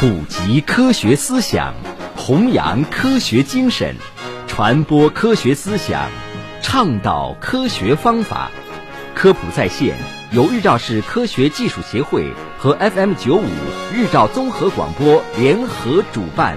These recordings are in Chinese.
普及科学思想，弘扬科学精神，传播科学思想，倡导科学方法。科普在线由日照市科学技术协会和 FM 九五日照综合广播联合主办。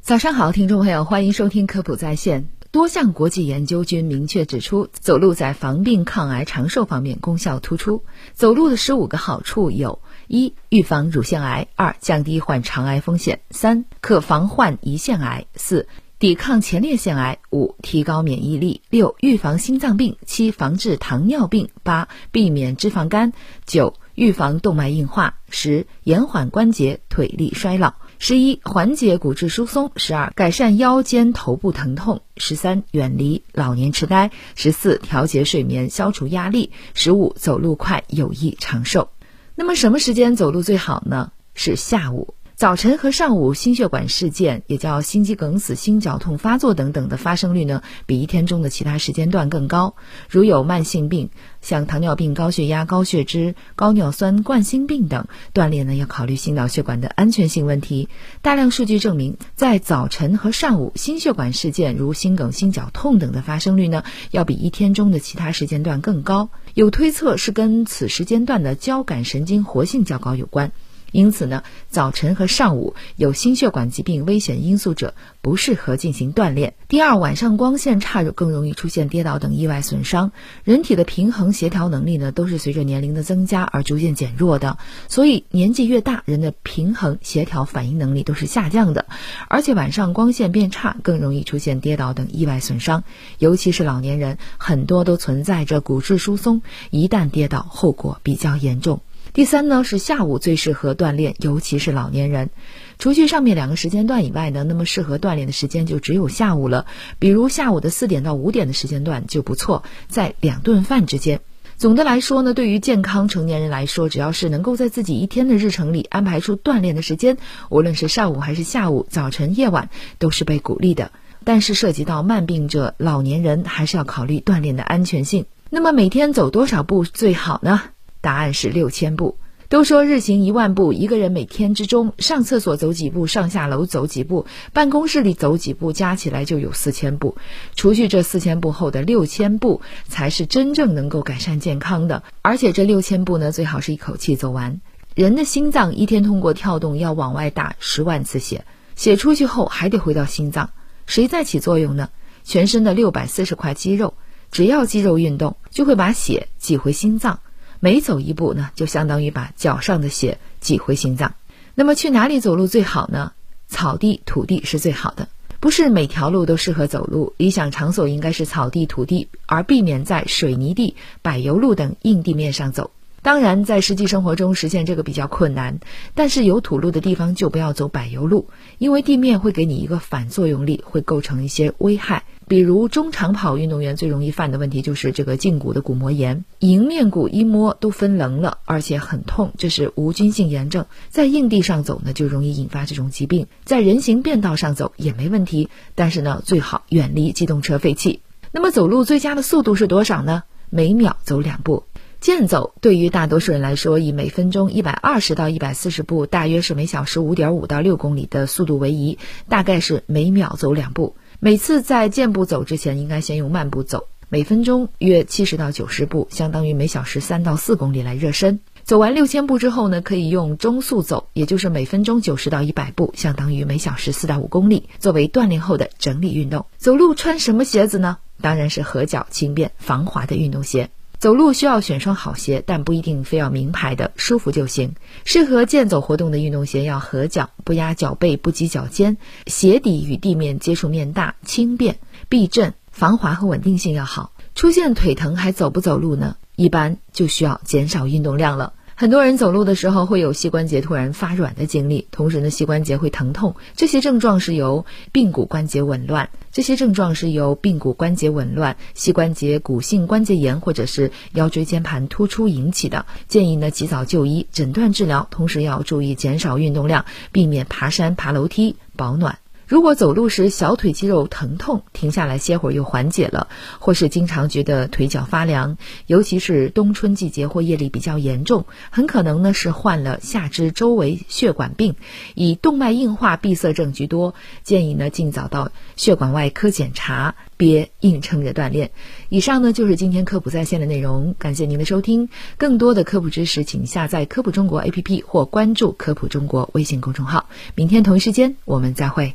早上好，听众朋友，欢迎收听科普在线。多项国际研究均明确指出，走路在防病、抗癌、长寿方面功效突出。走路的十五个好处有：一、预防乳腺癌；二、降低患肠癌风险；三、可防患胰腺癌；四、抵抗前列腺癌；五、提高免疫力；六、预防心脏病；七、防治糖尿病；八、避免脂肪肝；九、预防动脉硬化；十、延缓关节、腿力衰老。十一、缓解骨质疏松；十二、改善腰肩头部疼痛；十三、远离老年痴呆；十四、调节睡眠，消除压力；十五、走路快有益长寿。那么，什么时间走路最好呢？是下午。早晨和上午心血管事件，也叫心肌梗死、心绞痛发作等等的发生率呢，比一天中的其他时间段更高。如有慢性病，像糖尿病、高血压、高血脂、高尿酸、冠心病等，锻炼呢要考虑心脑血管的安全性问题。大量数据证明，在早晨和上午心血管事件，如心梗、心绞痛等的发生率呢，要比一天中的其他时间段更高。有推测是跟此时间段的交感神经活性较高有关。因此呢，早晨和上午有心血管疾病危险因素者不适合进行锻炼。第二，晚上光线差更容易出现跌倒等意外损伤。人体的平衡协调能力呢，都是随着年龄的增加而逐渐减弱的。所以年纪越大，人的平衡协调反应能力都是下降的。而且晚上光线变差，更容易出现跌倒等意外损伤。尤其是老年人，很多都存在着骨质疏松，一旦跌倒，后果比较严重。第三呢是下午最适合锻炼，尤其是老年人。除去上面两个时间段以外呢，那么适合锻炼的时间就只有下午了。比如下午的四点到五点的时间段就不错，在两顿饭之间。总的来说呢，对于健康成年人来说，只要是能够在自己一天的日程里安排出锻炼的时间，无论是上午还是下午、早晨、夜晚，都是被鼓励的。但是涉及到慢病者、老年人，还是要考虑锻炼的安全性。那么每天走多少步最好呢？答案是六千步。都说日行一万步，一个人每天之中上厕所走几步，上下楼走几步，办公室里走几步，加起来就有四千步。除去这四千步后的六千步，才是真正能够改善健康的。而且这六千步呢，最好是一口气走完。人的心脏一天通过跳动要往外打十万次血，血出去后还得回到心脏，谁在起作用呢？全身的六百四十块肌肉，只要肌肉运动，就会把血挤回心脏。每走一步呢，就相当于把脚上的血挤回心脏。那么去哪里走路最好呢？草地、土地是最好的。不是每条路都适合走路，理想场所应该是草地、土地，而避免在水泥地、柏油路等硬地面上走。当然，在实际生活中实现这个比较困难。但是有土路的地方就不要走柏油路，因为地面会给你一个反作用力，会构成一些危害。比如中长跑运动员最容易犯的问题就是这个胫骨的骨膜炎，迎面骨一摸都分棱了，而且很痛，这是无菌性炎症。在硬地上走呢，就容易引发这种疾病。在人行便道上走也没问题，但是呢，最好远离机动车废气。那么走路最佳的速度是多少呢？每秒走两步。健走对于大多数人来说，以每分钟一百二十到一百四十步，大约是每小时五点五到六公里的速度为宜，大概是每秒走两步。每次在健步走之前，应该先用慢步走，每分钟约七十到九十步，相当于每小时三到四公里来热身。走完六千步之后呢，可以用中速走，也就是每分钟九十到一百步，相当于每小时四到五公里，作为锻炼后的整理运动。走路穿什么鞋子呢？当然是合脚、轻便、防滑的运动鞋。走路需要选双好鞋，但不一定非要名牌的，舒服就行。适合健走活动的运动鞋要合脚，不压脚背，不挤脚尖，鞋底与地面接触面大，轻便、避震、防滑和稳定性要好。出现腿疼还走不走路呢？一般就需要减少运动量了。很多人走路的时候会有膝关节突然发软的经历，同时呢膝关节会疼痛。这些症状是由髌骨关节紊乱，这些症状是由髌骨关节紊乱、膝关节骨性关节炎或者是腰椎间盘突出引起的。建议呢及早就医，诊断治疗，同时要注意减少运动量，避免爬山爬楼梯，保暖。如果走路时小腿肌肉疼痛，停下来歇会儿又缓解了，或是经常觉得腿脚发凉，尤其是冬春季节或夜里比较严重，很可能呢是患了下肢周围血管病，以动脉硬化闭塞症居多，建议呢尽早到血管外科检查，别硬撑着锻炼。以上呢就是今天科普在线的内容，感谢您的收听。更多的科普知识，请下载科普中国 APP 或关注科普中国微信公众号。明天同一时间我们再会。